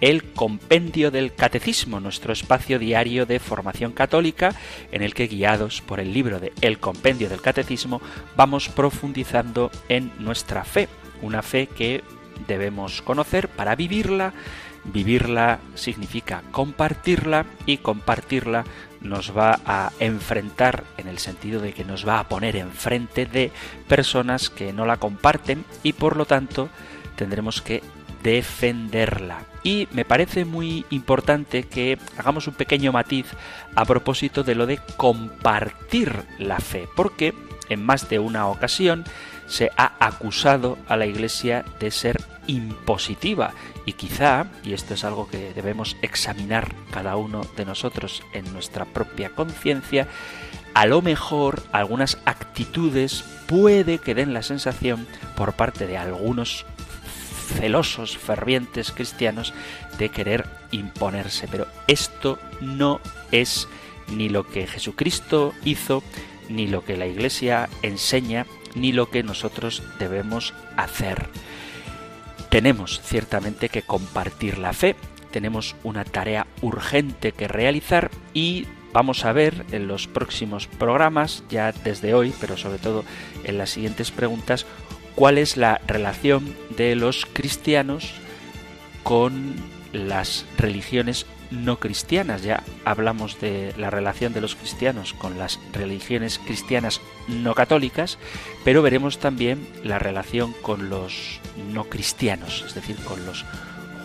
el Compendio del Catecismo, nuestro espacio diario de formación católica, en el que guiados por el libro de El Compendio del Catecismo vamos profundizando en nuestra fe, una fe que debemos conocer para vivirla. Vivirla significa compartirla y compartirla nos va a enfrentar en el sentido de que nos va a poner enfrente de personas que no la comparten y por lo tanto tendremos que defenderla. Y me parece muy importante que hagamos un pequeño matiz a propósito de lo de compartir la fe, porque en más de una ocasión se ha acusado a la Iglesia de ser impositiva y quizá, y esto es algo que debemos examinar cada uno de nosotros en nuestra propia conciencia, a lo mejor algunas actitudes puede que den la sensación por parte de algunos celosos, fervientes cristianos de querer imponerse. Pero esto no es ni lo que Jesucristo hizo, ni lo que la Iglesia enseña, ni lo que nosotros debemos hacer. Tenemos ciertamente que compartir la fe, tenemos una tarea urgente que realizar y vamos a ver en los próximos programas, ya desde hoy, pero sobre todo en las siguientes preguntas, cuál es la relación de los cristianos con las religiones no cristianas. Ya hablamos de la relación de los cristianos con las religiones cristianas no católicas, pero veremos también la relación con los no cristianos, es decir, con los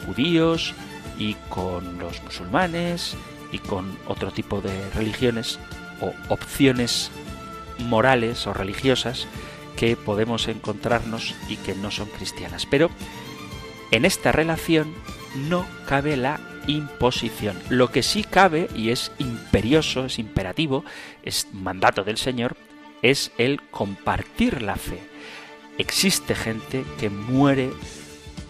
judíos y con los musulmanes y con otro tipo de religiones o opciones morales o religiosas que podemos encontrarnos y que no son cristianas. Pero en esta relación no cabe la imposición. Lo que sí cabe, y es imperioso, es imperativo, es mandato del Señor, es el compartir la fe. Existe gente que muere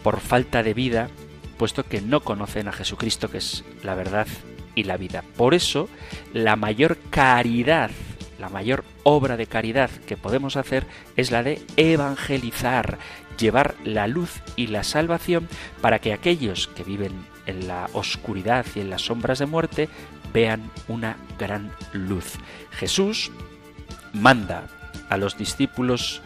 por falta de vida, puesto que no conocen a Jesucristo, que es la verdad y la vida. Por eso, la mayor caridad la mayor obra de caridad que podemos hacer es la de evangelizar, llevar la luz y la salvación para que aquellos que viven en la oscuridad y en las sombras de muerte vean una gran luz. Jesús manda a los discípulos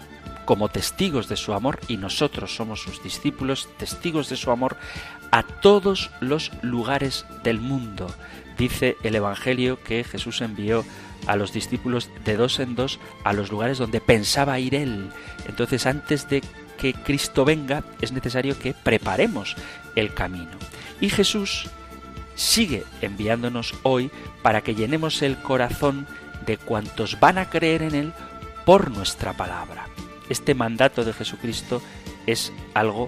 como testigos de su amor y nosotros somos sus discípulos, testigos de su amor a todos los lugares del mundo. Dice el Evangelio que Jesús envió a los discípulos de dos en dos a los lugares donde pensaba ir él. Entonces antes de que Cristo venga es necesario que preparemos el camino. Y Jesús sigue enviándonos hoy para que llenemos el corazón de cuantos van a creer en Él por nuestra palabra. Este mandato de Jesucristo es algo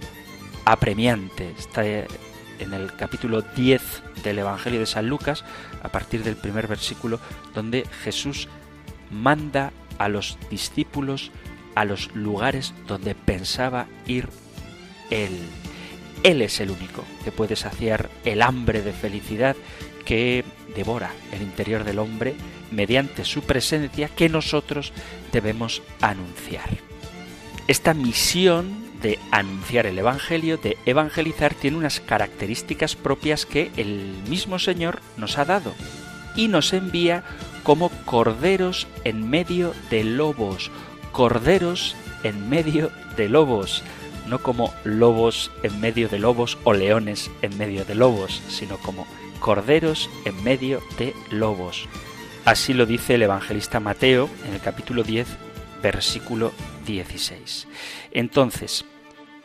apremiante. Está en el capítulo 10 del Evangelio de San Lucas, a partir del primer versículo, donde Jesús manda a los discípulos a los lugares donde pensaba ir Él. Él es el único que puede saciar el hambre de felicidad que devora el interior del hombre mediante su presencia que nosotros debemos anunciar. Esta misión de anunciar el Evangelio, de evangelizar, tiene unas características propias que el mismo Señor nos ha dado y nos envía como corderos en medio de lobos, corderos en medio de lobos, no como lobos en medio de lobos o leones en medio de lobos, sino como corderos en medio de lobos. Así lo dice el evangelista Mateo en el capítulo 10, versículo 16. Entonces,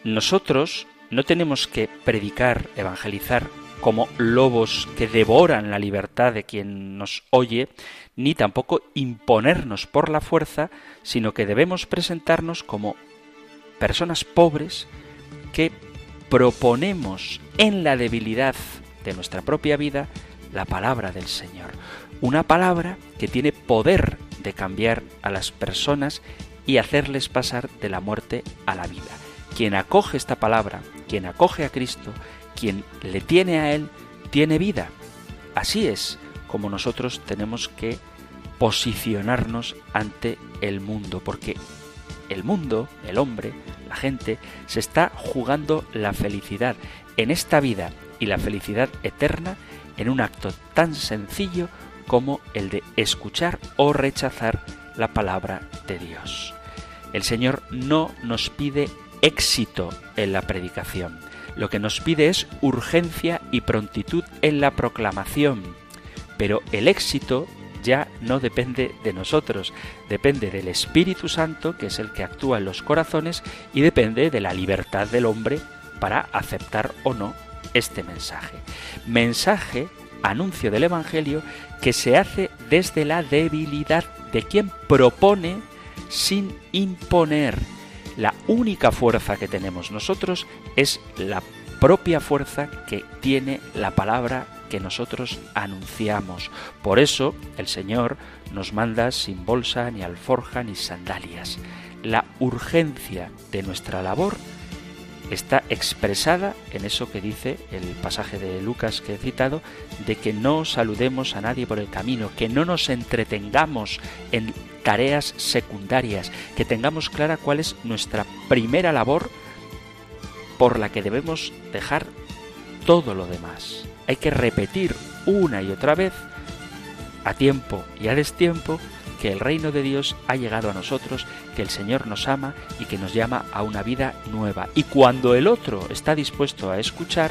nosotros no tenemos que predicar, evangelizar como lobos que devoran la libertad de quien nos oye, ni tampoco imponernos por la fuerza, sino que debemos presentarnos como personas pobres que proponemos en la debilidad de nuestra propia vida la palabra del Señor. una palabra que tiene poder de cambiar a las personas y hacerles pasar de la muerte a la vida. Quien acoge esta palabra, quien acoge a Cristo, quien le tiene a Él, tiene vida. Así es como nosotros tenemos que posicionarnos ante el mundo, porque el mundo, el hombre, la gente, se está jugando la felicidad en esta vida y la felicidad eterna en un acto tan sencillo como el de escuchar o rechazar la palabra de Dios. El Señor no nos pide éxito en la predicación, lo que nos pide es urgencia y prontitud en la proclamación, pero el éxito ya no depende de nosotros, depende del Espíritu Santo, que es el que actúa en los corazones, y depende de la libertad del hombre para aceptar o no este mensaje. Mensaje, anuncio del Evangelio, que se hace desde la debilidad de quien propone sin imponer. La única fuerza que tenemos nosotros es la propia fuerza que tiene la palabra que nosotros anunciamos. Por eso el Señor nos manda sin bolsa, ni alforja, ni sandalias. La urgencia de nuestra labor está expresada en eso que dice el pasaje de Lucas que he citado, de que no saludemos a nadie por el camino, que no nos entretengamos en tareas secundarias, que tengamos clara cuál es nuestra primera labor por la que debemos dejar todo lo demás. Hay que repetir una y otra vez, a tiempo y a destiempo, que el reino de Dios ha llegado a nosotros, que el Señor nos ama y que nos llama a una vida nueva. Y cuando el otro está dispuesto a escuchar,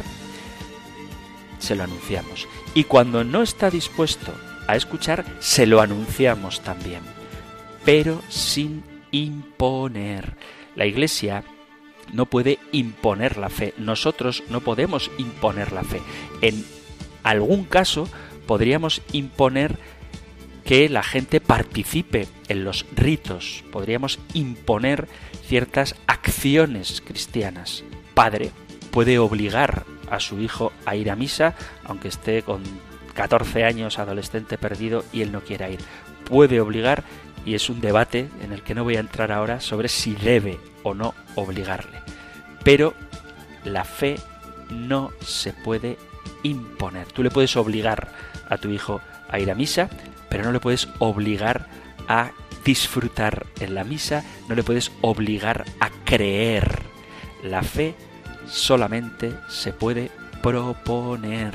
se lo anunciamos. Y cuando no está dispuesto a escuchar, se lo anunciamos también. Pero sin imponer. La Iglesia no puede imponer la fe. Nosotros no podemos imponer la fe. En algún caso podríamos imponer que la gente participe en los ritos. Podríamos imponer ciertas acciones cristianas. Padre puede obligar a su hijo a ir a misa, aunque esté con 14 años, adolescente perdido, y él no quiera ir. Puede obligar, y es un debate en el que no voy a entrar ahora, sobre si debe o no obligarle. Pero la fe no se puede imponer. Tú le puedes obligar a tu hijo a ir a misa, pero no le puedes obligar a disfrutar en la misa, no le puedes obligar a creer. La fe solamente se puede proponer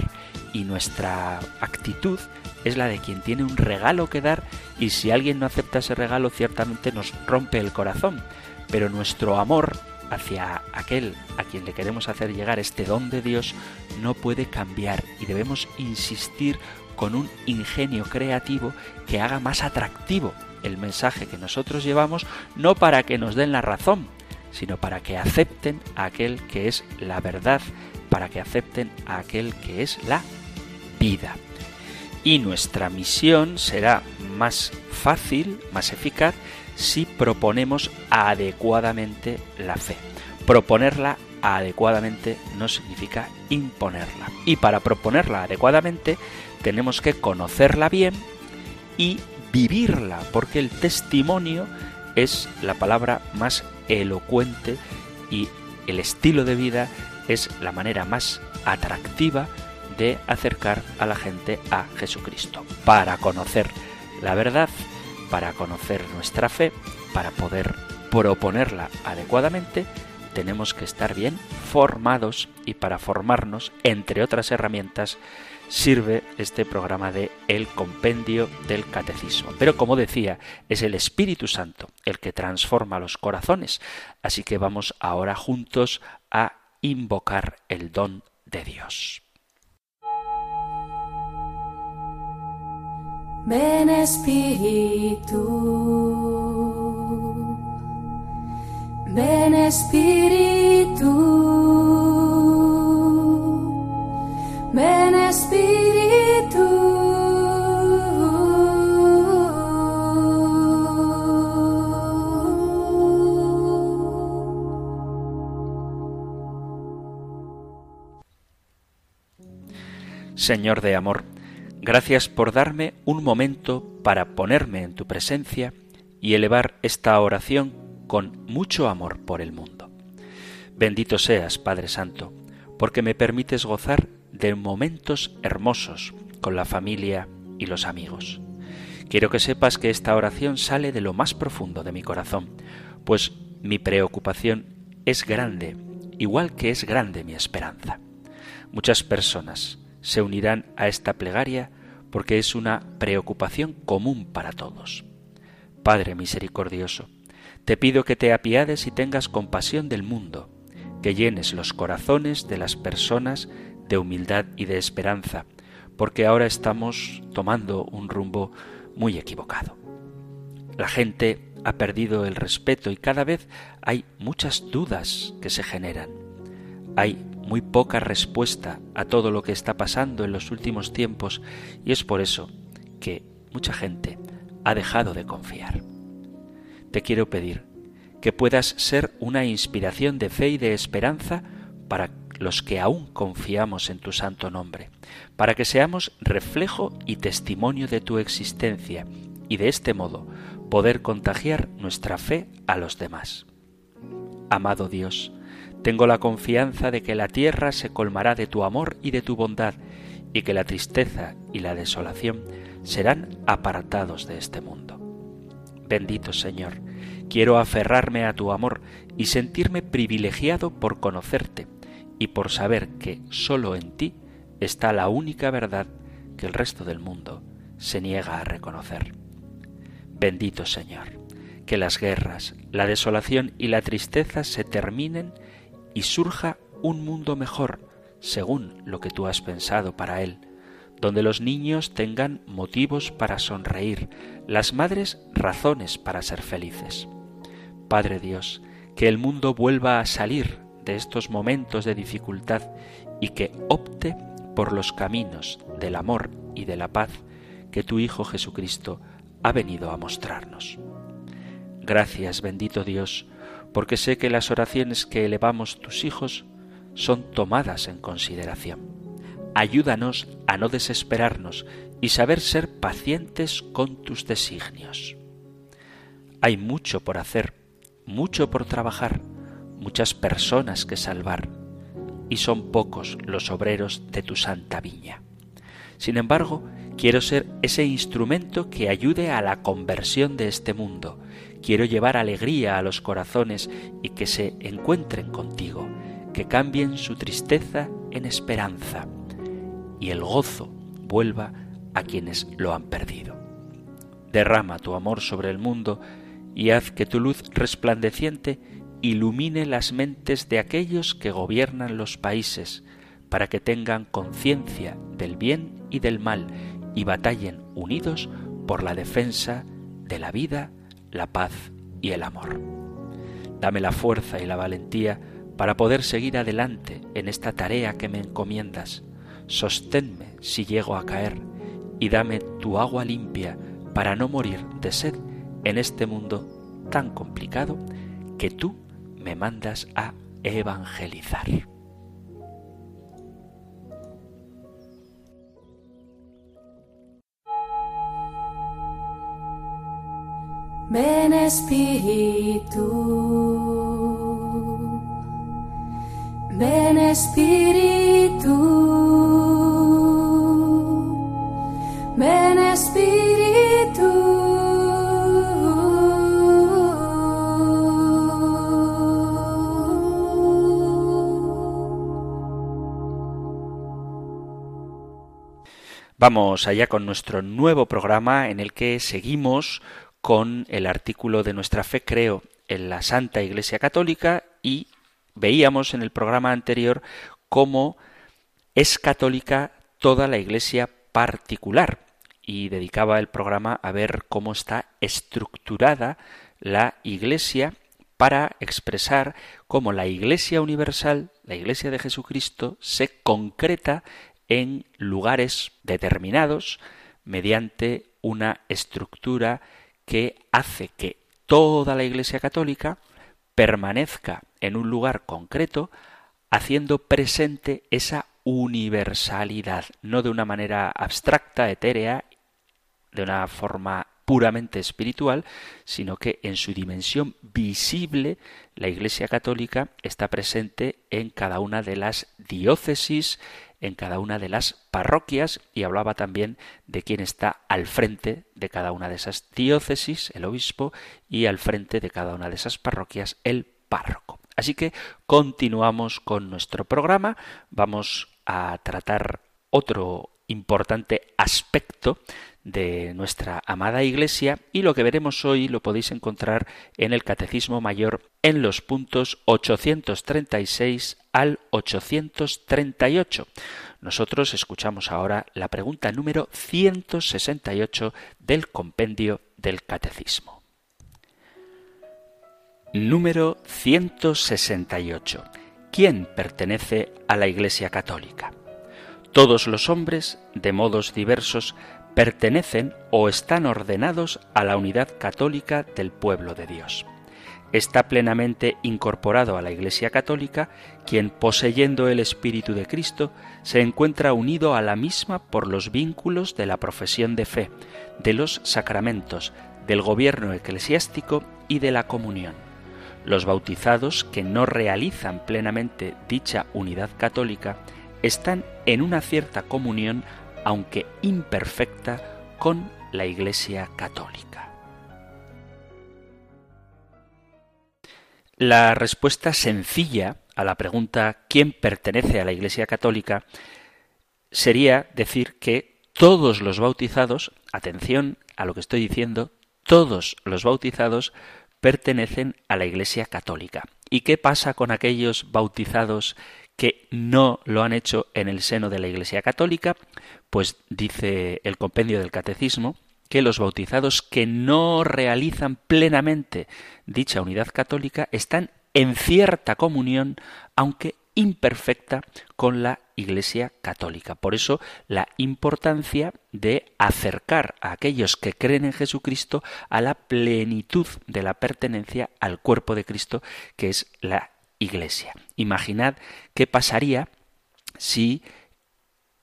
y nuestra actitud es la de quien tiene un regalo que dar y si alguien no acepta ese regalo ciertamente nos rompe el corazón, pero nuestro amor hacia aquel a quien le queremos hacer llegar este don de Dios no puede cambiar y debemos insistir con un ingenio creativo que haga más atractivo el mensaje que nosotros llevamos, no para que nos den la razón, sino para que acepten a aquel que es la verdad, para que acepten a aquel que es la vida. Y nuestra misión será más fácil, más eficaz, si proponemos adecuadamente la fe. Proponerla adecuadamente no significa imponerla. Y para proponerla adecuadamente tenemos que conocerla bien y vivirla, porque el testimonio es la palabra más elocuente y el estilo de vida es la manera más atractiva de acercar a la gente a Jesucristo. Para conocer la verdad, para conocer nuestra fe, para poder proponerla adecuadamente, tenemos que estar bien formados y para formarnos, entre otras herramientas, sirve este programa de El Compendio del Catecismo. Pero como decía, es el Espíritu Santo el que transforma los corazones, así que vamos ahora juntos a invocar el don de Dios. Ven Espíritu, ven Espíritu. Ven Espíritu. Señor de amor, Gracias por darme un momento para ponerme en tu presencia y elevar esta oración con mucho amor por el mundo. Bendito seas, Padre Santo, porque me permites gozar de momentos hermosos con la familia y los amigos. Quiero que sepas que esta oración sale de lo más profundo de mi corazón, pues mi preocupación es grande, igual que es grande mi esperanza. Muchas personas se unirán a esta plegaria porque es una preocupación común para todos. Padre misericordioso, te pido que te apiades y tengas compasión del mundo, que llenes los corazones de las personas de humildad y de esperanza, porque ahora estamos tomando un rumbo muy equivocado. La gente ha perdido el respeto y cada vez hay muchas dudas que se generan. Hay muy poca respuesta a todo lo que está pasando en los últimos tiempos y es por eso que mucha gente ha dejado de confiar. Te quiero pedir que puedas ser una inspiración de fe y de esperanza para los que aún confiamos en tu santo nombre, para que seamos reflejo y testimonio de tu existencia y de este modo poder contagiar nuestra fe a los demás. Amado Dios, tengo la confianza de que la tierra se colmará de tu amor y de tu bondad, y que la tristeza y la desolación serán apartados de este mundo. Bendito Señor, quiero aferrarme a tu amor y sentirme privilegiado por conocerte y por saber que sólo en ti está la única verdad que el resto del mundo se niega a reconocer. Bendito Señor, que las guerras, la desolación y la tristeza se terminen y surja un mundo mejor, según lo que tú has pensado para él, donde los niños tengan motivos para sonreír, las madres razones para ser felices. Padre Dios, que el mundo vuelva a salir estos momentos de dificultad y que opte por los caminos del amor y de la paz que tu Hijo Jesucristo ha venido a mostrarnos. Gracias, bendito Dios, porque sé que las oraciones que elevamos tus hijos son tomadas en consideración. Ayúdanos a no desesperarnos y saber ser pacientes con tus designios. Hay mucho por hacer, mucho por trabajar, muchas personas que salvar, y son pocos los obreros de tu santa viña. Sin embargo, quiero ser ese instrumento que ayude a la conversión de este mundo, Quiero llevar alegría a los corazones y que se encuentren contigo, que cambien su tristeza en esperanza y el gozo vuelva a quienes lo han perdido. Derrama tu amor sobre el mundo y haz que tu luz resplandeciente ilumine las mentes de aquellos que gobiernan los países, para que tengan conciencia del bien y del mal y batallen unidos por la defensa de la vida, la paz y el amor. Dame la fuerza y la valentía para poder seguir adelante en esta tarea que me encomiendas. Sosténme si llego a caer y dame tu agua limpia para no morir de sed en este mundo tan complicado que tú me mandas a evangelizar. Ven Espíritu, ven Espíritu, Vamos allá con nuestro nuevo programa en el que seguimos con el artículo de nuestra fe creo en la Santa Iglesia Católica y veíamos en el programa anterior cómo es católica toda la Iglesia particular y dedicaba el programa a ver cómo está estructurada la Iglesia para expresar cómo la Iglesia universal, la Iglesia de Jesucristo, se concreta en lugares determinados mediante una estructura que hace que toda la Iglesia Católica permanezca en un lugar concreto, haciendo presente esa universalidad, no de una manera abstracta, etérea, de una forma puramente espiritual, sino que en su dimensión visible la Iglesia Católica está presente en cada una de las diócesis, en cada una de las parroquias y hablaba también de quién está al frente de cada una de esas diócesis, el obispo, y al frente de cada una de esas parroquias, el párroco. Así que continuamos con nuestro programa, vamos a tratar otro importante aspecto de nuestra amada Iglesia y lo que veremos hoy lo podéis encontrar en el Catecismo Mayor en los puntos 836 al 838. Nosotros escuchamos ahora la pregunta número 168 del compendio del Catecismo. Número 168. ¿Quién pertenece a la Iglesia Católica? Todos los hombres, de modos diversos, pertenecen o están ordenados a la unidad católica del pueblo de Dios. Está plenamente incorporado a la Iglesia católica quien, poseyendo el Espíritu de Cristo, se encuentra unido a la misma por los vínculos de la profesión de fe, de los sacramentos, del gobierno eclesiástico y de la comunión. Los bautizados que no realizan plenamente dicha unidad católica están en una cierta comunión aunque imperfecta, con la Iglesia Católica. La respuesta sencilla a la pregunta ¿quién pertenece a la Iglesia Católica? sería decir que todos los bautizados, atención a lo que estoy diciendo, todos los bautizados pertenecen a la Iglesia Católica. ¿Y qué pasa con aquellos bautizados que no lo han hecho en el seno de la Iglesia Católica, pues dice el compendio del Catecismo que los bautizados que no realizan plenamente dicha unidad católica están en cierta comunión, aunque imperfecta, con la Iglesia Católica. Por eso la importancia de acercar a aquellos que creen en Jesucristo a la plenitud de la pertenencia al cuerpo de Cristo, que es la iglesia. Imaginad qué pasaría si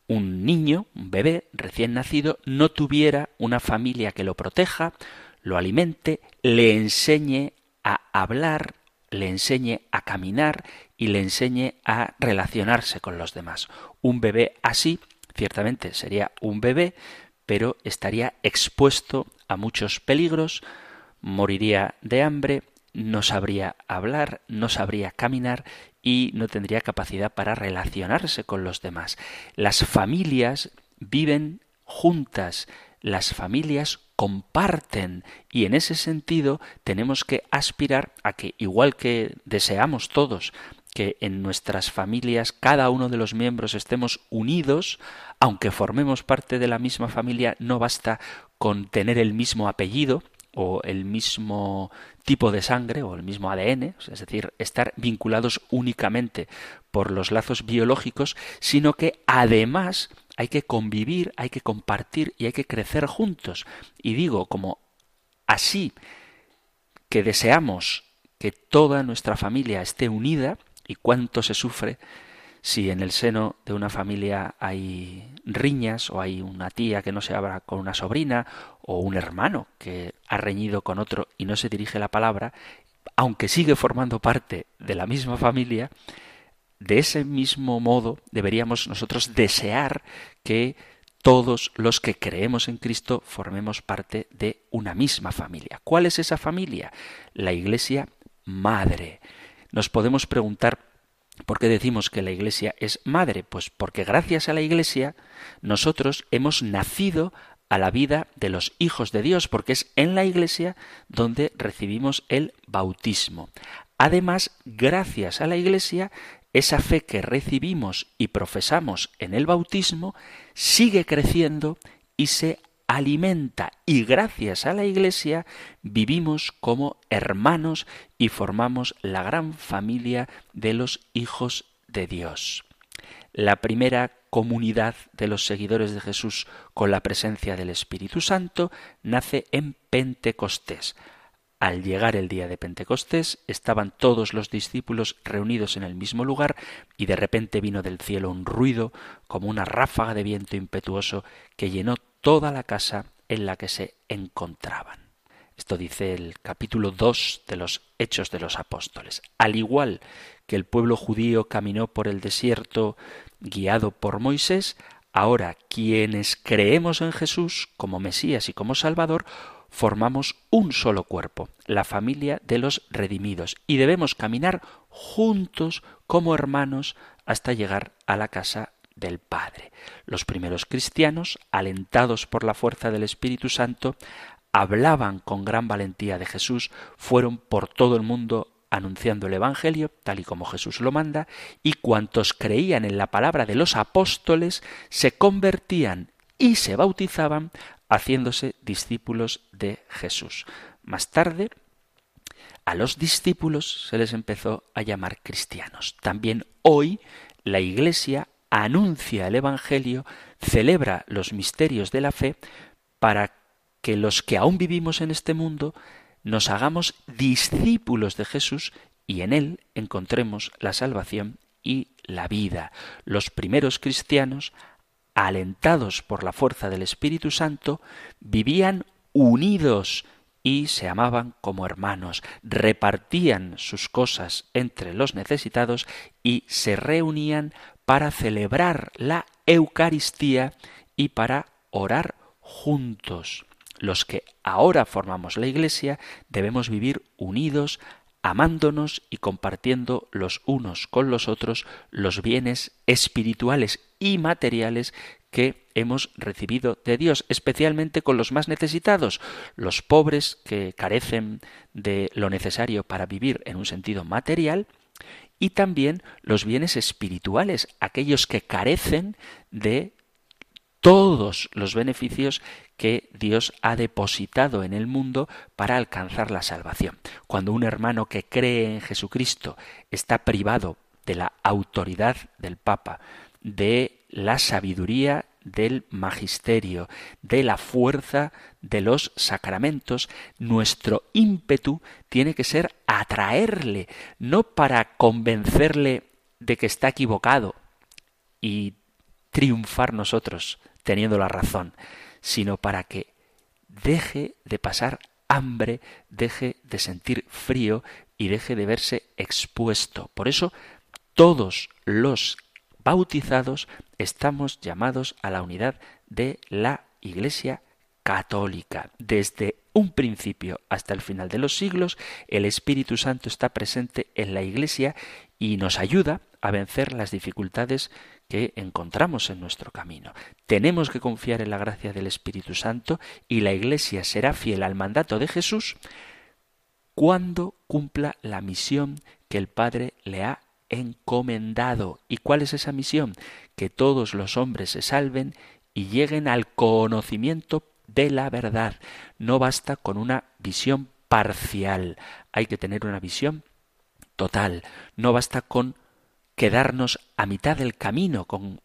un niño, un bebé recién nacido, no tuviera una familia que lo proteja, lo alimente, le enseñe a hablar, le enseñe a caminar y le enseñe a relacionarse con los demás. Un bebé así, ciertamente sería un bebé, pero estaría expuesto a muchos peligros, moriría de hambre, no sabría hablar, no sabría caminar y no tendría capacidad para relacionarse con los demás. Las familias viven juntas, las familias comparten y en ese sentido tenemos que aspirar a que igual que deseamos todos que en nuestras familias cada uno de los miembros estemos unidos, aunque formemos parte de la misma familia, no basta con tener el mismo apellido, o el mismo tipo de sangre o el mismo ADN, es decir, estar vinculados únicamente por los lazos biológicos, sino que además hay que convivir, hay que compartir y hay que crecer juntos. Y digo, como así que deseamos que toda nuestra familia esté unida, y cuánto se sufre si en el seno de una familia hay riñas o hay una tía que no se habla con una sobrina o un hermano que ha reñido con otro y no se dirige la palabra, aunque sigue formando parte de la misma familia, de ese mismo modo deberíamos nosotros desear que todos los que creemos en Cristo formemos parte de una misma familia. ¿Cuál es esa familia? La Iglesia Madre. Nos podemos preguntar ¿Por qué decimos que la Iglesia es madre? Pues porque gracias a la Iglesia nosotros hemos nacido a la vida de los hijos de Dios, porque es en la Iglesia donde recibimos el bautismo. Además, gracias a la Iglesia, esa fe que recibimos y profesamos en el bautismo sigue creciendo y se alimenta y gracias a la Iglesia vivimos como hermanos y formamos la gran familia de los hijos de Dios. La primera comunidad de los seguidores de Jesús con la presencia del Espíritu Santo nace en Pentecostés. al llegar el día de Pentecostés, estaban todos los discípulos reunidos en el mismo lugar y de repente vino del cielo un ruido como una ráfaga de viento impetuoso que llenó toda la casa en la que se encontraban. Esto dice el capítulo 2 de los Hechos de los Apóstoles. Al igual que el pueblo judío caminó por el desierto guiado por Moisés, ahora quienes creemos en Jesús como Mesías y como Salvador, formamos un solo cuerpo, la familia de los redimidos, y debemos caminar juntos como hermanos hasta llegar a la casa del Padre. Los primeros cristianos, alentados por la fuerza del Espíritu Santo, hablaban con gran valentía de Jesús, fueron por todo el mundo anunciando el Evangelio, tal y como Jesús lo manda, y cuantos creían en la palabra de los apóstoles se convertían y se bautizaban haciéndose discípulos de Jesús. Más tarde, a los discípulos se les empezó a llamar cristianos. También hoy la Iglesia anuncia el Evangelio, celebra los misterios de la fe para que los que aún vivimos en este mundo nos hagamos discípulos de Jesús y en Él encontremos la salvación y la vida. Los primeros cristianos alentados por la fuerza del Espíritu Santo, vivían unidos y se amaban como hermanos, repartían sus cosas entre los necesitados y se reunían para celebrar la Eucaristía y para orar juntos. Los que ahora formamos la Iglesia debemos vivir unidos, amándonos y compartiendo los unos con los otros los bienes espirituales y materiales que hemos recibido de Dios, especialmente con los más necesitados, los pobres que carecen de lo necesario para vivir en un sentido material, y también los bienes espirituales, aquellos que carecen de todos los beneficios que Dios ha depositado en el mundo para alcanzar la salvación. Cuando un hermano que cree en Jesucristo está privado de la autoridad del Papa, de la sabiduría del magisterio, de la fuerza de los sacramentos, nuestro ímpetu tiene que ser atraerle, no para convencerle de que está equivocado y triunfar nosotros teniendo la razón, sino para que deje de pasar hambre, deje de sentir frío y deje de verse expuesto. Por eso todos los bautizados estamos llamados a la unidad de la Iglesia católica. Desde un principio hasta el final de los siglos, el Espíritu Santo está presente en la Iglesia y nos ayuda a vencer las dificultades que encontramos en nuestro camino. Tenemos que confiar en la gracia del Espíritu Santo y la Iglesia será fiel al mandato de Jesús cuando cumpla la misión que el Padre le ha encomendado. ¿Y cuál es esa misión? Que todos los hombres se salven y lleguen al conocimiento de la verdad. No basta con una visión parcial, hay que tener una visión total. No basta con quedarnos a mitad del camino, con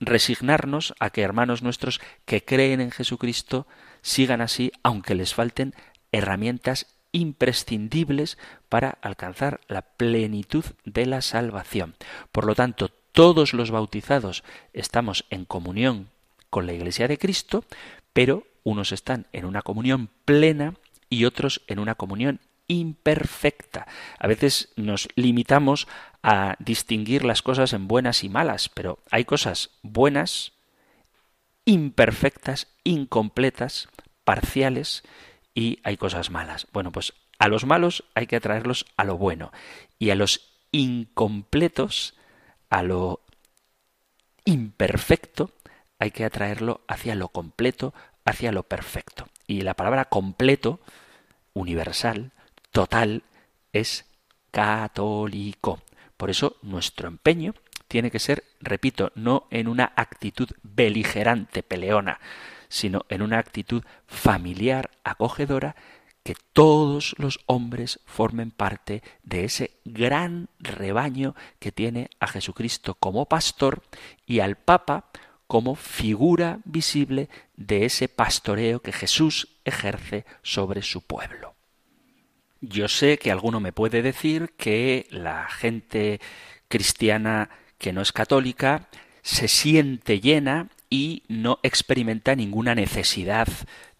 resignarnos a que hermanos nuestros que creen en Jesucristo sigan así, aunque les falten herramientas imprescindibles para alcanzar la plenitud de la salvación. Por lo tanto, todos los bautizados estamos en comunión con la Iglesia de Cristo, pero unos están en una comunión plena y otros en una comunión imperfecta. A veces nos limitamos a distinguir las cosas en buenas y malas, pero hay cosas buenas, imperfectas, incompletas, parciales, y hay cosas malas. Bueno, pues a los malos hay que atraerlos a lo bueno y a los incompletos, a lo imperfecto, hay que atraerlo hacia lo completo, hacia lo perfecto. Y la palabra completo, universal, total, es católico. Por eso nuestro empeño tiene que ser, repito, no en una actitud beligerante, peleona, sino en una actitud familiar, acogedora, que todos los hombres formen parte de ese gran rebaño que tiene a Jesucristo como pastor y al Papa como figura visible de ese pastoreo que Jesús ejerce sobre su pueblo. Yo sé que alguno me puede decir que la gente cristiana que no es católica se siente llena y no experimenta ninguna necesidad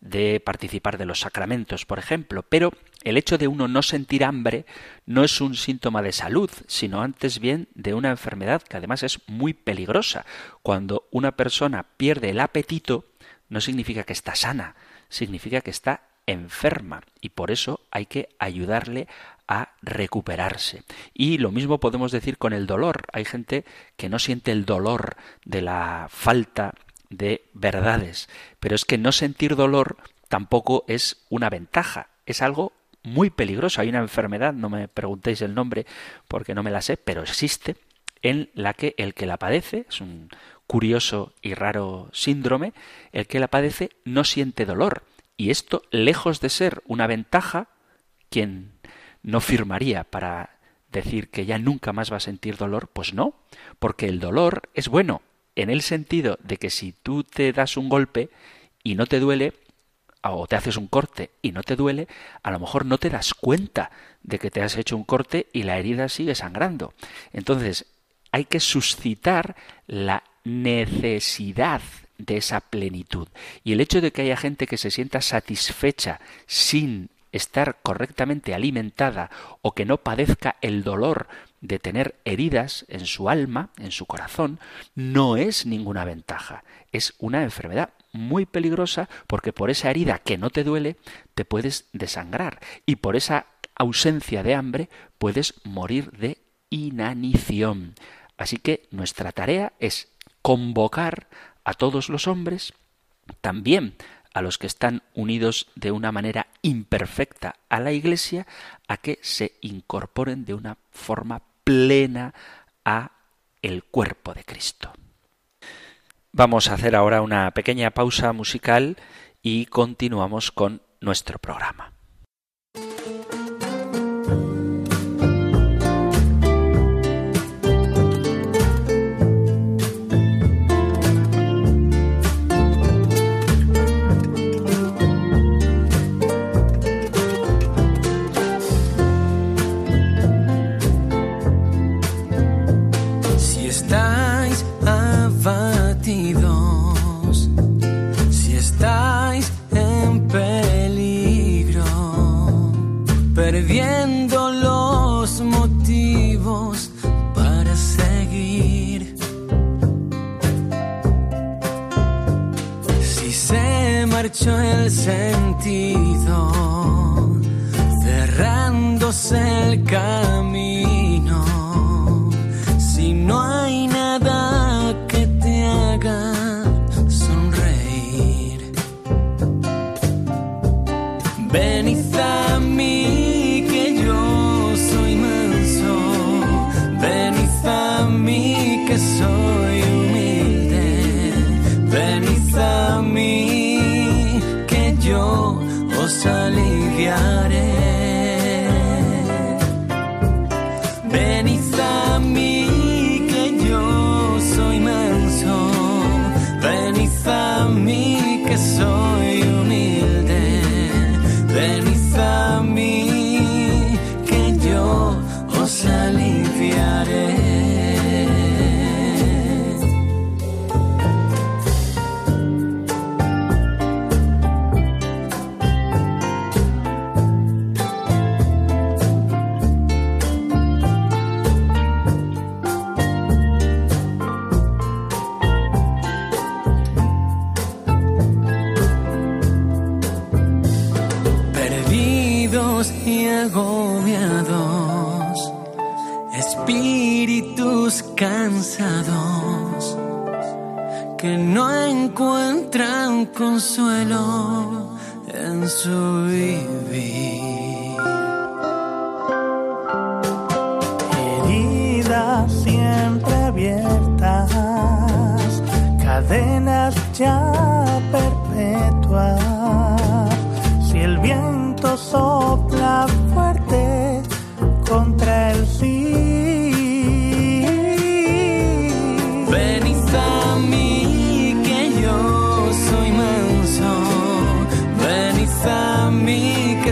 de participar de los sacramentos, por ejemplo, pero el hecho de uno no sentir hambre no es un síntoma de salud, sino antes bien de una enfermedad que además es muy peligrosa. Cuando una persona pierde el apetito, no significa que está sana, significa que está enferma y por eso hay que ayudarle a recuperarse. Y lo mismo podemos decir con el dolor. Hay gente que no siente el dolor de la falta de verdades, pero es que no sentir dolor tampoco es una ventaja, es algo muy peligroso. Hay una enfermedad, no me preguntéis el nombre porque no me la sé, pero existe, en la que el que la padece, es un curioso y raro síndrome, el que la padece no siente dolor. Y esto, lejos de ser una ventaja, quien no firmaría para decir que ya nunca más va a sentir dolor, pues no, porque el dolor es bueno, en el sentido de que si tú te das un golpe y no te duele, o te haces un corte y no te duele, a lo mejor no te das cuenta de que te has hecho un corte y la herida sigue sangrando. Entonces, hay que suscitar la necesidad de esa plenitud. Y el hecho de que haya gente que se sienta satisfecha sin estar correctamente alimentada o que no padezca el dolor de tener heridas en su alma, en su corazón, no es ninguna ventaja, es una enfermedad muy peligrosa porque por esa herida que no te duele te puedes desangrar y por esa ausencia de hambre puedes morir de inanición. Así que nuestra tarea es convocar a todos los hombres, también a los que están unidos de una manera imperfecta a la Iglesia, a que se incorporen de una forma plena a el cuerpo de Cristo. Vamos a hacer ahora una pequeña pausa musical y continuamos con nuestro programa. El sentido, cerrándose el camino.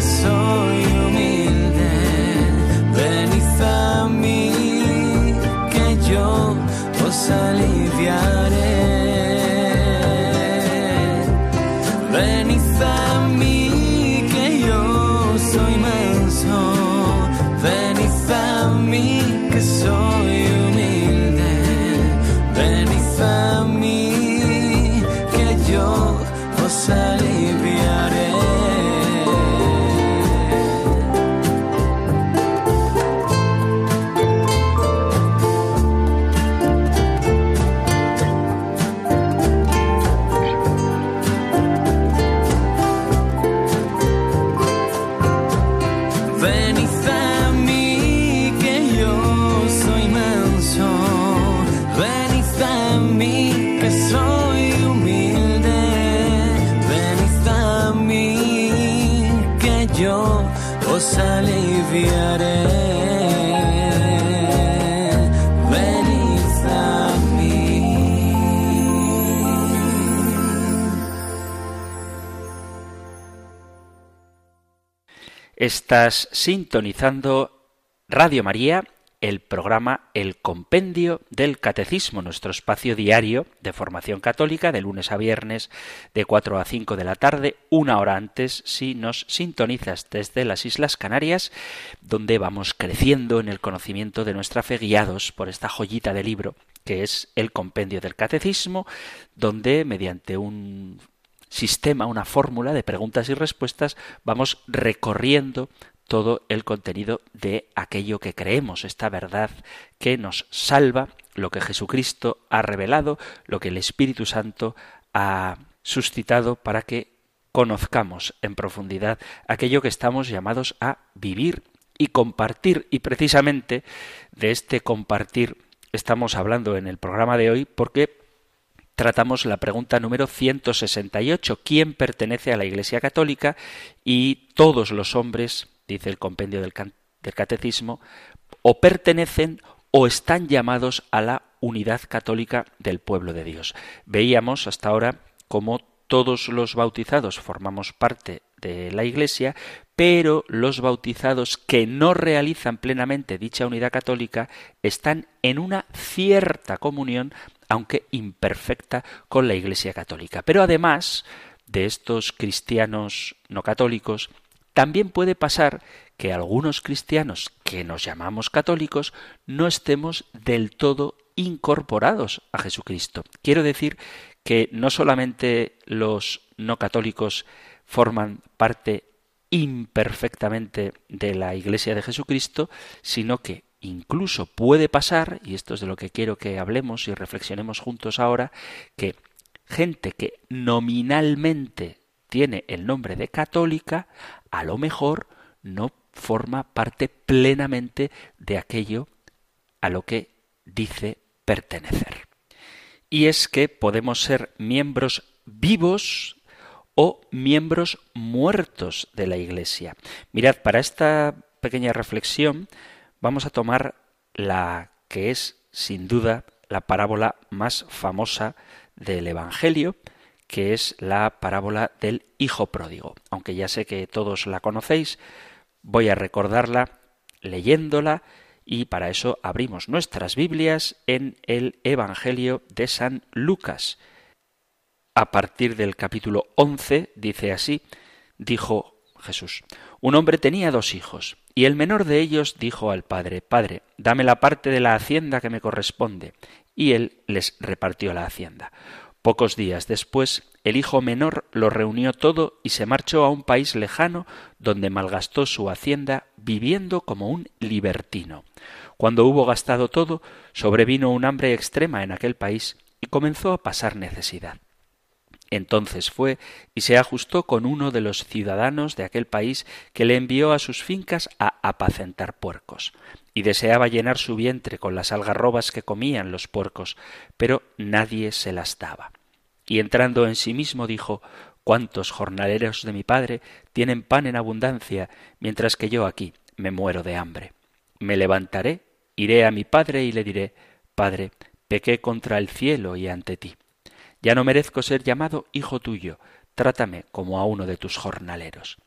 so Estás sintonizando Radio María, el programa El Compendio del Catecismo, nuestro espacio diario de formación católica de lunes a viernes de 4 a 5 de la tarde, una hora antes si nos sintonizas desde las Islas Canarias, donde vamos creciendo en el conocimiento de nuestra fe guiados por esta joyita de libro que es el Compendio del Catecismo, donde mediante un sistema, una fórmula de preguntas y respuestas, vamos recorriendo todo el contenido de aquello que creemos, esta verdad que nos salva, lo que Jesucristo ha revelado, lo que el Espíritu Santo ha suscitado para que conozcamos en profundidad aquello que estamos llamados a vivir y compartir. Y precisamente de este compartir estamos hablando en el programa de hoy porque tratamos la pregunta número 168, ¿quién pertenece a la Iglesia Católica? Y todos los hombres, dice el compendio del, Catecismo, o pertenecen o están llamados a la unidad católica del pueblo de Dios. Veíamos hasta ahora cómo todos los bautizados formamos parte de la Iglesia, pero los bautizados que no realizan plenamente dicha unidad católica están en una cierta comunión, aunque imperfecta, con la Iglesia católica. Pero además de estos cristianos no católicos, también puede pasar que algunos cristianos que nos llamamos católicos no estemos del todo incorporados a Jesucristo. Quiero decir que no solamente los no católicos forman parte imperfectamente de la Iglesia de Jesucristo, sino que incluso puede pasar, y esto es de lo que quiero que hablemos y reflexionemos juntos ahora, que gente que nominalmente tiene el nombre de católica, a lo mejor no forma parte plenamente de aquello a lo que dice pertenecer. Y es que podemos ser miembros vivos o miembros muertos de la Iglesia. Mirad, para esta pequeña reflexión vamos a tomar la que es sin duda la parábola más famosa del Evangelio, que es la parábola del Hijo Pródigo. Aunque ya sé que todos la conocéis, voy a recordarla leyéndola y para eso abrimos nuestras Biblias en el Evangelio de San Lucas. A partir del capítulo 11 dice así, dijo Jesús, un hombre tenía dos hijos, y el menor de ellos dijo al padre, Padre, dame la parte de la hacienda que me corresponde, y él les repartió la hacienda. Pocos días después, el hijo menor lo reunió todo y se marchó a un país lejano donde malgastó su hacienda viviendo como un libertino. Cuando hubo gastado todo, sobrevino un hambre extrema en aquel país y comenzó a pasar necesidad. Entonces fue y se ajustó con uno de los ciudadanos de aquel país que le envió a sus fincas a apacentar puercos, y deseaba llenar su vientre con las algarrobas que comían los puercos, pero nadie se las daba. Y entrando en sí mismo dijo cuántos jornaleros de mi padre tienen pan en abundancia, mientras que yo aquí me muero de hambre. Me levantaré, iré a mi padre y le diré Padre, pequé contra el cielo y ante ti. Ya no merezco ser llamado hijo tuyo, trátame como a uno de tus jornaleros.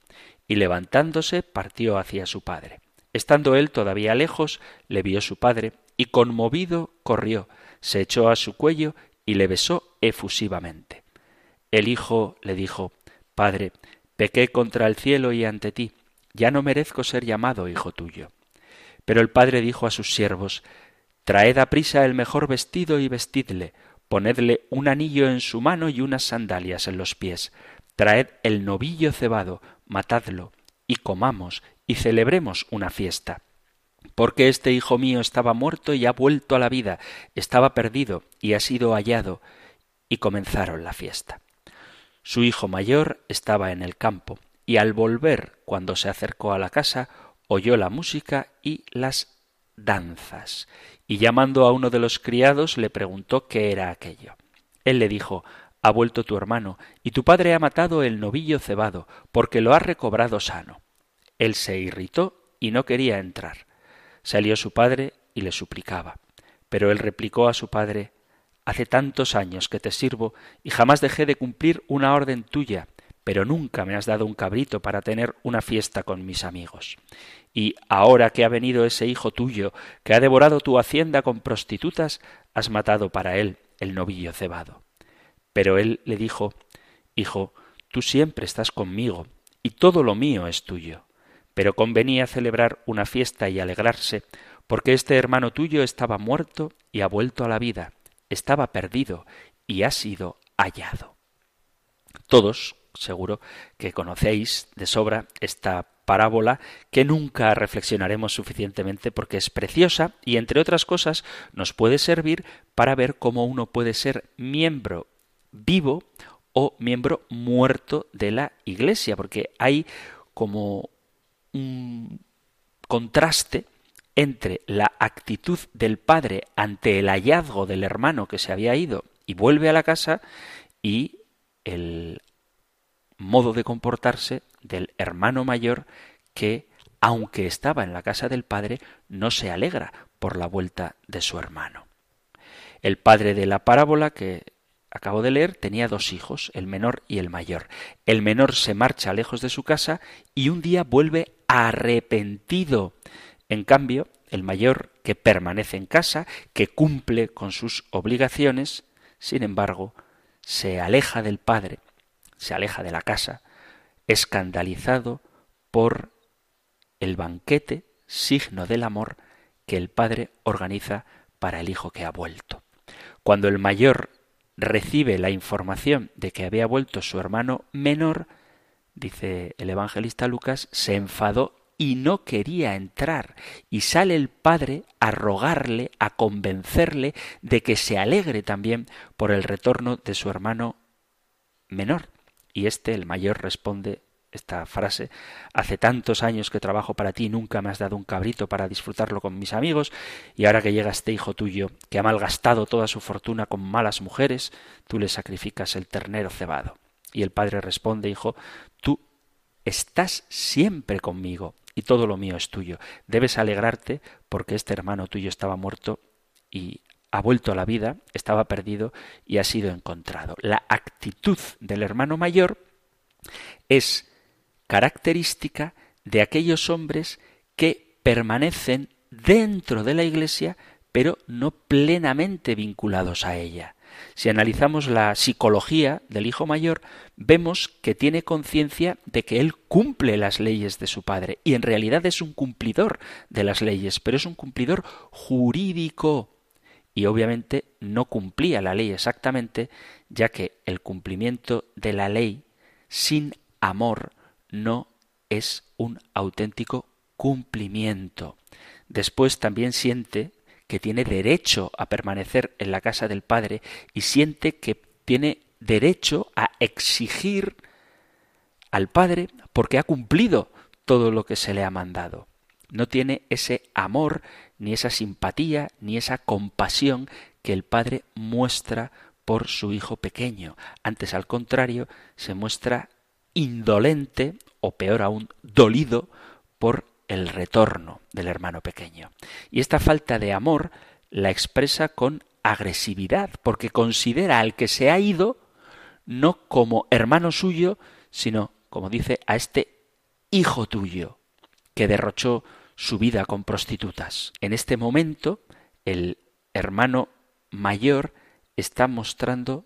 Y levantándose partió hacia su padre. Estando él todavía lejos, le vio su padre, y conmovido corrió, se echó a su cuello y le besó efusivamente. El hijo le dijo Padre, pequé contra el cielo y ante ti, ya no merezco ser llamado hijo tuyo. Pero el padre dijo a sus siervos Traed a prisa el mejor vestido y vestidle, ponedle un anillo en su mano y unas sandalias en los pies, traed el novillo cebado, matadlo, y comamos, y celebremos una fiesta. Porque este hijo mío estaba muerto y ha vuelto a la vida, estaba perdido y ha sido hallado, y comenzaron la fiesta. Su hijo mayor estaba en el campo, y al volver, cuando se acercó a la casa, oyó la música y las danzas, y llamando a uno de los criados le preguntó qué era aquello. Él le dijo Ha vuelto tu hermano, y tu padre ha matado el novillo cebado, porque lo ha recobrado sano. Él se irritó y no quería entrar. Salió su padre y le suplicaba. Pero él replicó a su padre Hace tantos años que te sirvo y jamás dejé de cumplir una orden tuya, pero nunca me has dado un cabrito para tener una fiesta con mis amigos. Y ahora que ha venido ese hijo tuyo, que ha devorado tu hacienda con prostitutas, has matado para él el novillo cebado. Pero él le dijo Hijo, tú siempre estás conmigo, y todo lo mío es tuyo. Pero convenía celebrar una fiesta y alegrarse, porque este hermano tuyo estaba muerto y ha vuelto a la vida estaba perdido y ha sido hallado. Todos, seguro que conocéis de sobra esta parábola que nunca reflexionaremos suficientemente porque es preciosa y entre otras cosas nos puede servir para ver cómo uno puede ser miembro vivo o miembro muerto de la Iglesia, porque hay como un contraste entre la actitud del padre ante el hallazgo del hermano que se había ido y vuelve a la casa y el modo de comportarse del hermano mayor que, aunque estaba en la casa del padre, no se alegra por la vuelta de su hermano. El padre de la parábola que acabo de leer tenía dos hijos, el menor y el mayor. El menor se marcha lejos de su casa y un día vuelve arrepentido en cambio, el mayor, que permanece en casa, que cumple con sus obligaciones, sin embargo, se aleja del padre, se aleja de la casa, escandalizado por el banquete, signo del amor que el padre organiza para el hijo que ha vuelto. Cuando el mayor recibe la información de que había vuelto su hermano menor, dice el evangelista Lucas, se enfadó y no quería entrar, y sale el padre a rogarle, a convencerle de que se alegre también por el retorno de su hermano menor. Y este, el mayor, responde esta frase Hace tantos años que trabajo para ti, nunca me has dado un cabrito para disfrutarlo con mis amigos, y ahora que llega este hijo tuyo, que ha malgastado toda su fortuna con malas mujeres, tú le sacrificas el ternero cebado. Y el padre responde, hijo, tú estás siempre conmigo y todo lo mío es tuyo. Debes alegrarte porque este hermano tuyo estaba muerto y ha vuelto a la vida, estaba perdido y ha sido encontrado. La actitud del hermano mayor es característica de aquellos hombres que permanecen dentro de la Iglesia, pero no plenamente vinculados a ella. Si analizamos la psicología del hijo mayor, vemos que tiene conciencia de que él cumple las leyes de su padre y en realidad es un cumplidor de las leyes, pero es un cumplidor jurídico y obviamente no cumplía la ley exactamente, ya que el cumplimiento de la ley sin amor no es un auténtico cumplimiento. Después también siente que tiene derecho a permanecer en la casa del Padre y siente que tiene derecho a exigir al Padre porque ha cumplido todo lo que se le ha mandado. No tiene ese amor, ni esa simpatía, ni esa compasión que el Padre muestra por su hijo pequeño. Antes, al contrario, se muestra indolente, o peor aún, dolido por el retorno del hermano pequeño. Y esta falta de amor la expresa con agresividad, porque considera al que se ha ido no como hermano suyo, sino, como dice, a este hijo tuyo, que derrochó su vida con prostitutas. En este momento, el hermano mayor está mostrando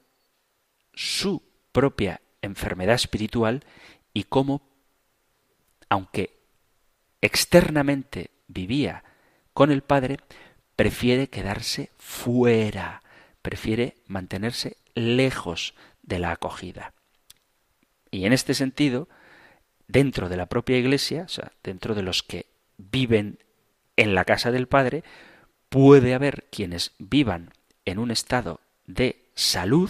su propia enfermedad espiritual y cómo, aunque externamente vivía con el Padre, prefiere quedarse fuera, prefiere mantenerse lejos de la acogida. Y en este sentido, dentro de la propia Iglesia, o sea, dentro de los que viven en la casa del Padre, puede haber quienes vivan en un estado de salud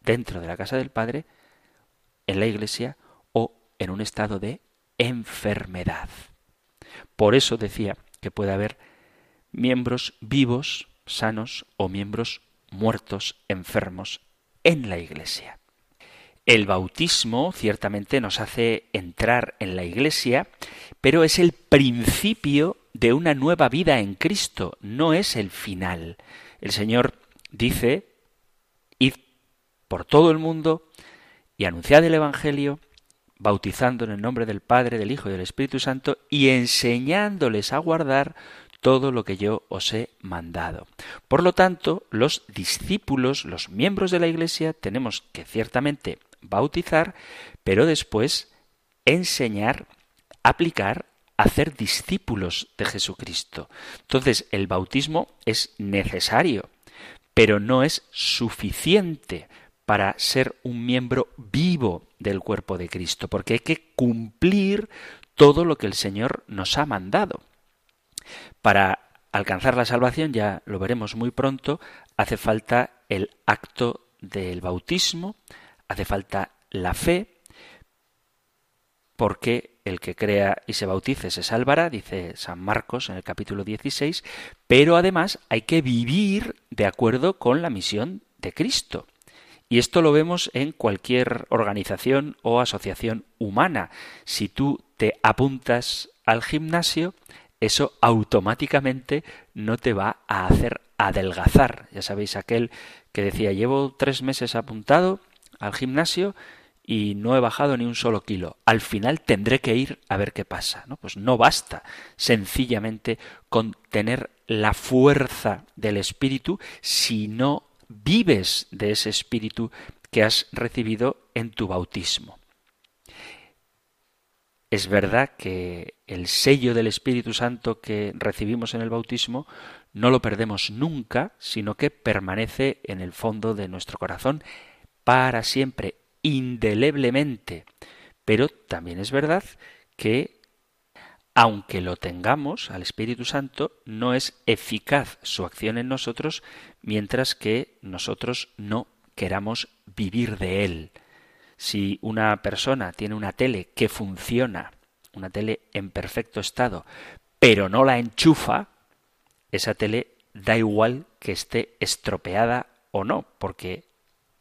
dentro de la casa del Padre, en la Iglesia, o en un estado de enfermedad. Por eso decía que puede haber miembros vivos, sanos, o miembros muertos, enfermos, en la Iglesia. El bautismo ciertamente nos hace entrar en la Iglesia, pero es el principio de una nueva vida en Cristo, no es el final. El Señor dice, id por todo el mundo y anunciad el Evangelio, bautizando en el nombre del Padre, del Hijo y del Espíritu Santo, y enseñándoles a guardar todo lo que yo os he mandado. Por lo tanto, los discípulos, los miembros de la Iglesia, tenemos que ciertamente bautizar, pero después enseñar, aplicar, hacer discípulos de Jesucristo. Entonces, el bautismo es necesario, pero no es suficiente para ser un miembro vivo del cuerpo de Cristo, porque hay que cumplir todo lo que el Señor nos ha mandado. Para alcanzar la salvación, ya lo veremos muy pronto, hace falta el acto del bautismo, hace falta la fe, porque el que crea y se bautice se salvará, dice San Marcos en el capítulo 16, pero además hay que vivir de acuerdo con la misión de Cristo. Y esto lo vemos en cualquier organización o asociación humana. Si tú te apuntas al gimnasio, eso automáticamente no te va a hacer adelgazar. Ya sabéis aquel que decía llevo tres meses apuntado al gimnasio y no he bajado ni un solo kilo. Al final tendré que ir a ver qué pasa. ¿no? Pues no basta sencillamente con tener la fuerza del espíritu si no vives de ese espíritu que has recibido en tu bautismo. Es verdad que el sello del Espíritu Santo que recibimos en el bautismo no lo perdemos nunca, sino que permanece en el fondo de nuestro corazón para siempre, indeleblemente. Pero también es verdad que aunque lo tengamos al Espíritu Santo, no es eficaz su acción en nosotros mientras que nosotros no queramos vivir de él. Si una persona tiene una tele que funciona, una tele en perfecto estado, pero no la enchufa, esa tele da igual que esté estropeada o no, porque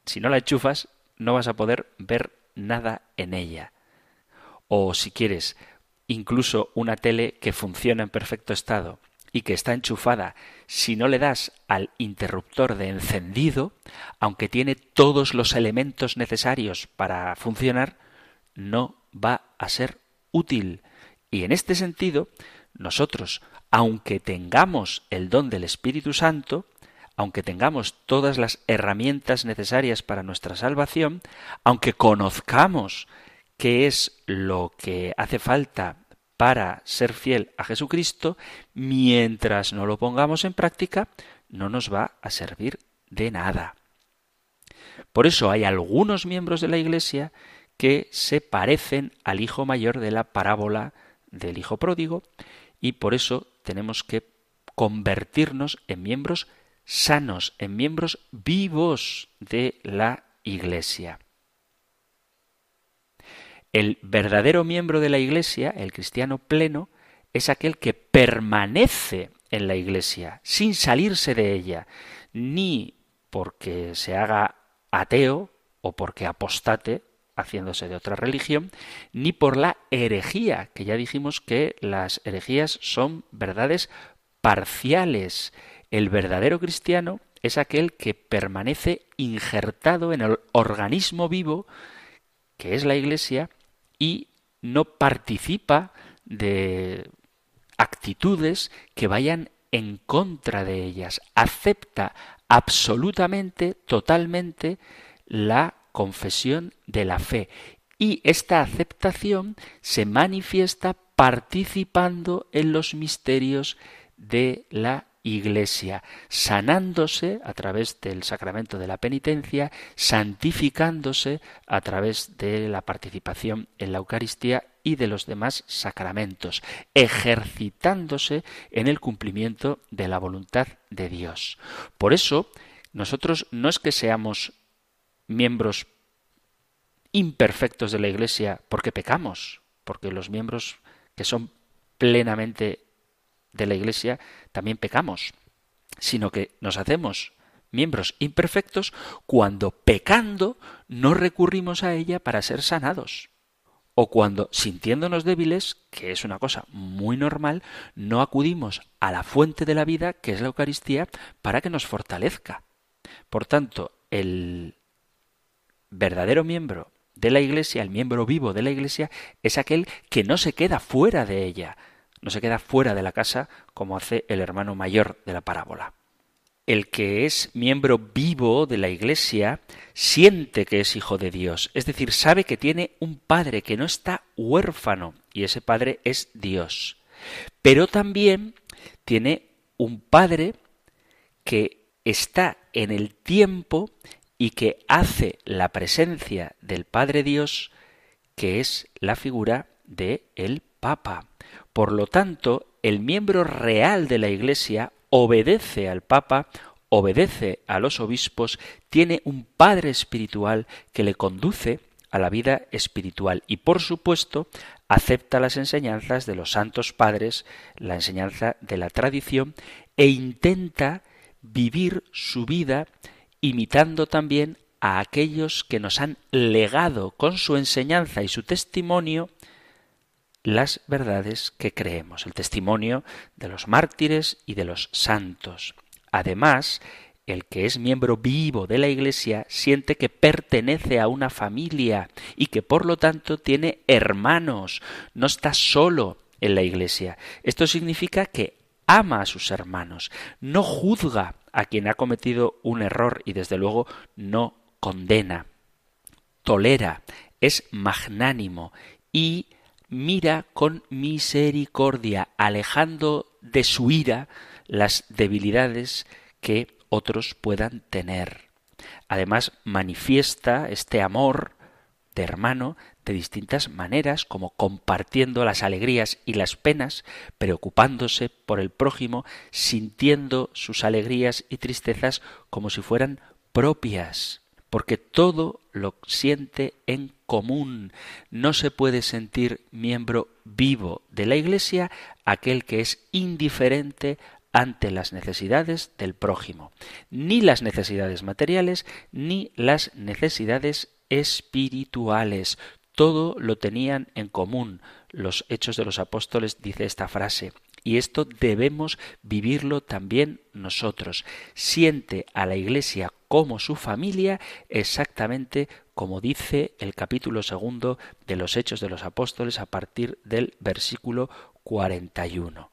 si no la enchufas no vas a poder ver nada en ella. O si quieres, incluso una tele que funciona en perfecto estado, y que está enchufada, si no le das al interruptor de encendido, aunque tiene todos los elementos necesarios para funcionar, no va a ser útil. Y en este sentido, nosotros, aunque tengamos el don del Espíritu Santo, aunque tengamos todas las herramientas necesarias para nuestra salvación, aunque conozcamos qué es lo que hace falta para ser fiel a Jesucristo, mientras no lo pongamos en práctica, no nos va a servir de nada. Por eso hay algunos miembros de la Iglesia que se parecen al hijo mayor de la parábola del hijo pródigo y por eso tenemos que convertirnos en miembros sanos, en miembros vivos de la Iglesia. El verdadero miembro de la Iglesia, el cristiano pleno, es aquel que permanece en la Iglesia, sin salirse de ella, ni porque se haga ateo o porque apostate, haciéndose de otra religión, ni por la herejía, que ya dijimos que las herejías son verdades parciales. El verdadero cristiano es aquel que permanece injertado en el organismo vivo que es la Iglesia y no participa de actitudes que vayan en contra de ellas, acepta absolutamente, totalmente la confesión de la fe. Y esta aceptación se manifiesta participando en los misterios de la Iglesia, sanándose a través del sacramento de la penitencia, santificándose a través de la participación en la Eucaristía y de los demás sacramentos, ejercitándose en el cumplimiento de la voluntad de Dios. Por eso, nosotros no es que seamos miembros imperfectos de la Iglesia porque pecamos, porque los miembros que son plenamente de la Iglesia también pecamos, sino que nos hacemos miembros imperfectos cuando pecando no recurrimos a ella para ser sanados. O cuando, sintiéndonos débiles, que es una cosa muy normal, no acudimos a la fuente de la vida, que es la Eucaristía, para que nos fortalezca. Por tanto, el verdadero miembro de la Iglesia, el miembro vivo de la Iglesia, es aquel que no se queda fuera de ella, no se queda fuera de la casa como hace el hermano mayor de la parábola. El que es miembro vivo de la Iglesia siente que es hijo de Dios, es decir, sabe que tiene un padre que no está huérfano y ese padre es Dios. Pero también tiene un padre que está en el tiempo y que hace la presencia del Padre Dios, que es la figura de el Papa. Por lo tanto, el miembro real de la Iglesia obedece al Papa, obedece a los obispos, tiene un padre espiritual que le conduce a la vida espiritual y por supuesto acepta las enseñanzas de los santos padres, la enseñanza de la tradición e intenta vivir su vida imitando también a aquellos que nos han legado con su enseñanza y su testimonio las verdades que creemos, el testimonio de los mártires y de los santos. Además, el que es miembro vivo de la Iglesia siente que pertenece a una familia y que por lo tanto tiene hermanos, no está solo en la Iglesia. Esto significa que ama a sus hermanos, no juzga a quien ha cometido un error y desde luego no condena, tolera, es magnánimo y mira con misericordia, alejando de su ira las debilidades que otros puedan tener. Además, manifiesta este amor de hermano de distintas maneras, como compartiendo las alegrías y las penas, preocupándose por el prójimo, sintiendo sus alegrías y tristezas como si fueran propias porque todo lo siente en común. No se puede sentir miembro vivo de la Iglesia aquel que es indiferente ante las necesidades del prójimo, ni las necesidades materiales, ni las necesidades espirituales. Todo lo tenían en común. Los Hechos de los Apóstoles dice esta frase. Y esto debemos vivirlo también nosotros. Siente a la Iglesia como su familia exactamente como dice el capítulo segundo de los Hechos de los Apóstoles a partir del versículo 41.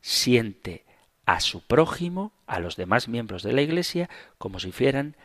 Siente a su prójimo, a los demás miembros de la Iglesia, como si fueran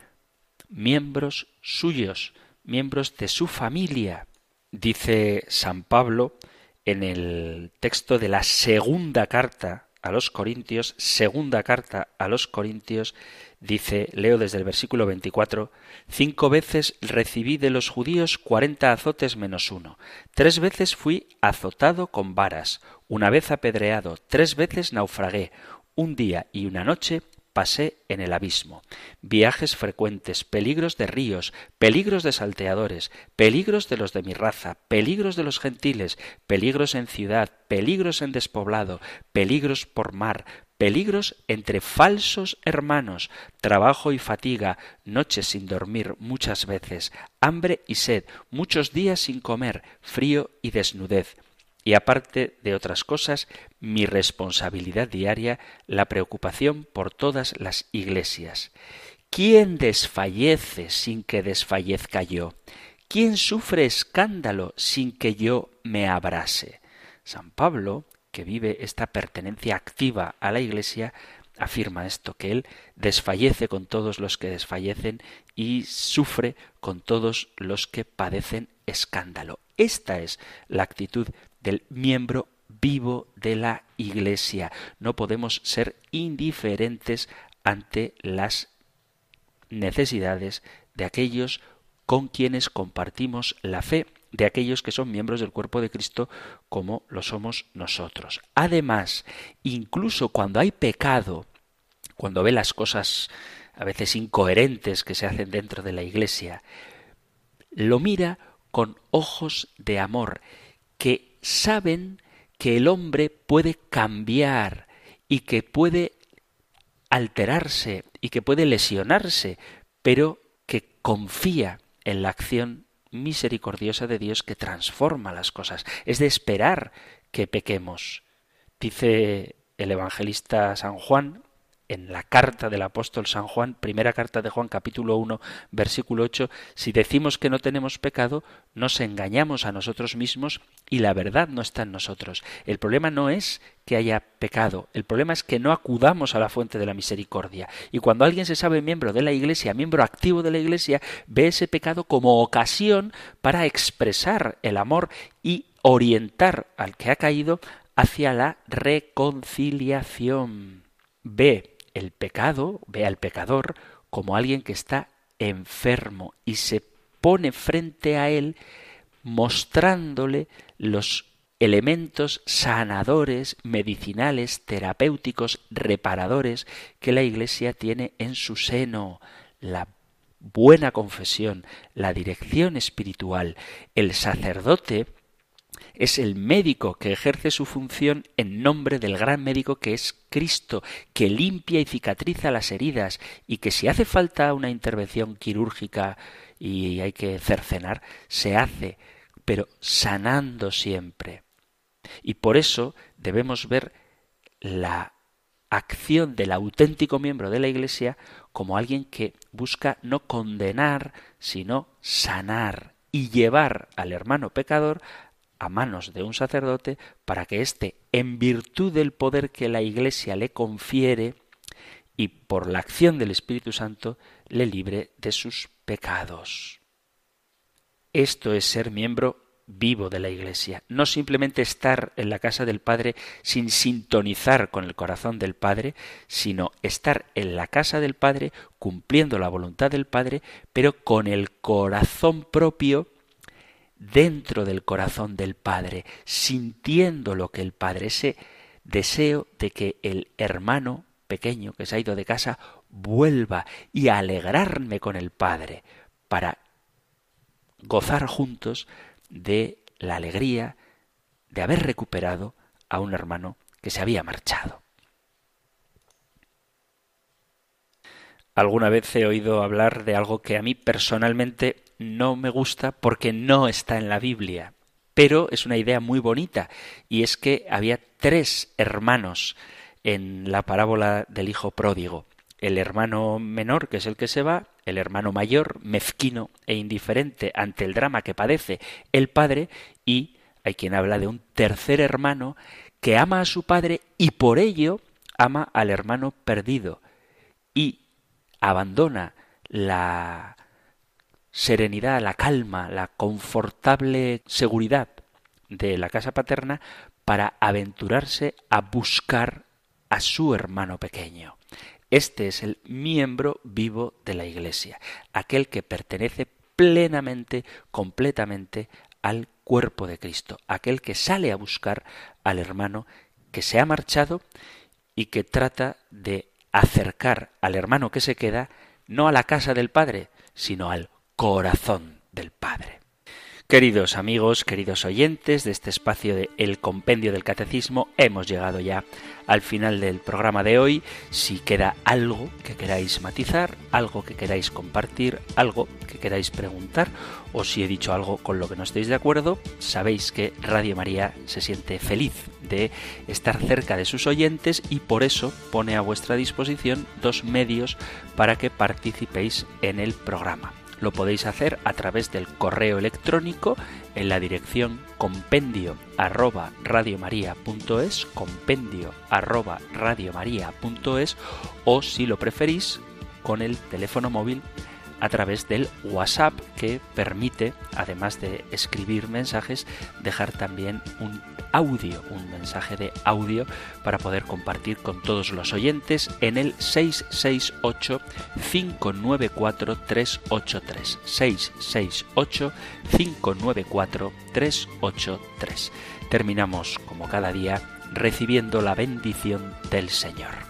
miembros suyos, miembros de su familia. Dice San Pablo en el texto de la segunda carta a los Corintios, segunda carta a los Corintios, dice, leo desde el versículo 24, cinco veces recibí de los judíos cuarenta azotes menos uno, tres veces fui azotado con varas, una vez apedreado, tres veces naufragué, un día y una noche pasé en el abismo. Viajes frecuentes, peligros de ríos, peligros de salteadores, peligros de los de mi raza, peligros de los gentiles, peligros en ciudad, peligros en despoblado, peligros por mar, peligros entre falsos hermanos, trabajo y fatiga, noches sin dormir muchas veces, hambre y sed, muchos días sin comer, frío y desnudez y aparte de otras cosas, mi responsabilidad diaria, la preocupación por todas las iglesias. ¿Quién desfallece sin que desfallezca yo? ¿Quién sufre escándalo sin que yo me abrase? San Pablo, que vive esta pertenencia activa a la Iglesia, afirma esto, que Él desfallece con todos los que desfallecen y sufre con todos los que padecen escándalo. Esta es la actitud del miembro vivo de la Iglesia. No podemos ser indiferentes ante las necesidades de aquellos con quienes compartimos la fe, de aquellos que son miembros del cuerpo de Cristo como lo somos nosotros. Además, incluso cuando hay pecado, cuando ve las cosas a veces incoherentes que se hacen dentro de la Iglesia, lo mira con ojos de amor, que saben que el hombre puede cambiar y que puede alterarse y que puede lesionarse, pero que confía en la acción misericordiosa de Dios que transforma las cosas. Es de esperar que pequemos. Dice el evangelista San Juan en la carta del apóstol San Juan, primera carta de Juan capítulo 1 versículo 8, si decimos que no tenemos pecado, nos engañamos a nosotros mismos y la verdad no está en nosotros. El problema no es que haya pecado, el problema es que no acudamos a la fuente de la misericordia. Y cuando alguien se sabe miembro de la Iglesia, miembro activo de la Iglesia, ve ese pecado como ocasión para expresar el amor y orientar al que ha caído hacia la reconciliación. Ve el pecado, ve al pecador como alguien que está enfermo y se pone frente a él mostrándole los elementos sanadores, medicinales, terapéuticos, reparadores que la Iglesia tiene en su seno. La buena confesión, la dirección espiritual, el sacerdote es el médico que ejerce su función en nombre del gran médico que es Cristo, que limpia y cicatriza las heridas y que si hace falta una intervención quirúrgica y hay que cercenar, se hace, pero sanando siempre. Y por eso debemos ver la acción del auténtico miembro de la Iglesia como alguien que busca no condenar, sino sanar y llevar al hermano pecador a manos de un sacerdote para que éste, en virtud del poder que la Iglesia le confiere y por la acción del Espíritu Santo, le libre de sus pecados. Esto es ser miembro vivo de la Iglesia, no simplemente estar en la casa del Padre sin sintonizar con el corazón del Padre, sino estar en la casa del Padre cumpliendo la voluntad del Padre, pero con el corazón propio dentro del corazón del Padre, sintiendo lo que el Padre, ese deseo de que el hermano pequeño que se ha ido de casa vuelva y alegrarme con el Padre para gozar juntos de la alegría de haber recuperado a un hermano que se había marchado. Alguna vez he oído hablar de algo que a mí personalmente no me gusta porque no está en la Biblia. Pero es una idea muy bonita y es que había tres hermanos en la parábola del hijo pródigo. El hermano menor, que es el que se va, el hermano mayor, mezquino e indiferente ante el drama que padece el padre, y hay quien habla de un tercer hermano que ama a su padre y por ello ama al hermano perdido y abandona la serenidad, la calma, la confortable seguridad de la casa paterna para aventurarse a buscar a su hermano pequeño. Este es el miembro vivo de la Iglesia, aquel que pertenece plenamente, completamente al cuerpo de Cristo, aquel que sale a buscar al hermano que se ha marchado y que trata de acercar al hermano que se queda no a la casa del Padre, sino al corazón del Padre. Queridos amigos, queridos oyentes de este espacio de El Compendio del Catecismo, hemos llegado ya al final del programa de hoy. Si queda algo que queráis matizar, algo que queráis compartir, algo que queráis preguntar, o si he dicho algo con lo que no estéis de acuerdo, sabéis que Radio María se siente feliz de estar cerca de sus oyentes y por eso pone a vuestra disposición dos medios para que participéis en el programa lo podéis hacer a través del correo electrónico en la dirección compendio arroba radiomaria.es, compendio arroba radiomaria.es o si lo preferís con el teléfono móvil a través del WhatsApp que permite, además de escribir mensajes, dejar también un audio, un mensaje de audio para poder compartir con todos los oyentes en el 668 594 383 668 594 383. Terminamos como cada día recibiendo la bendición del Señor.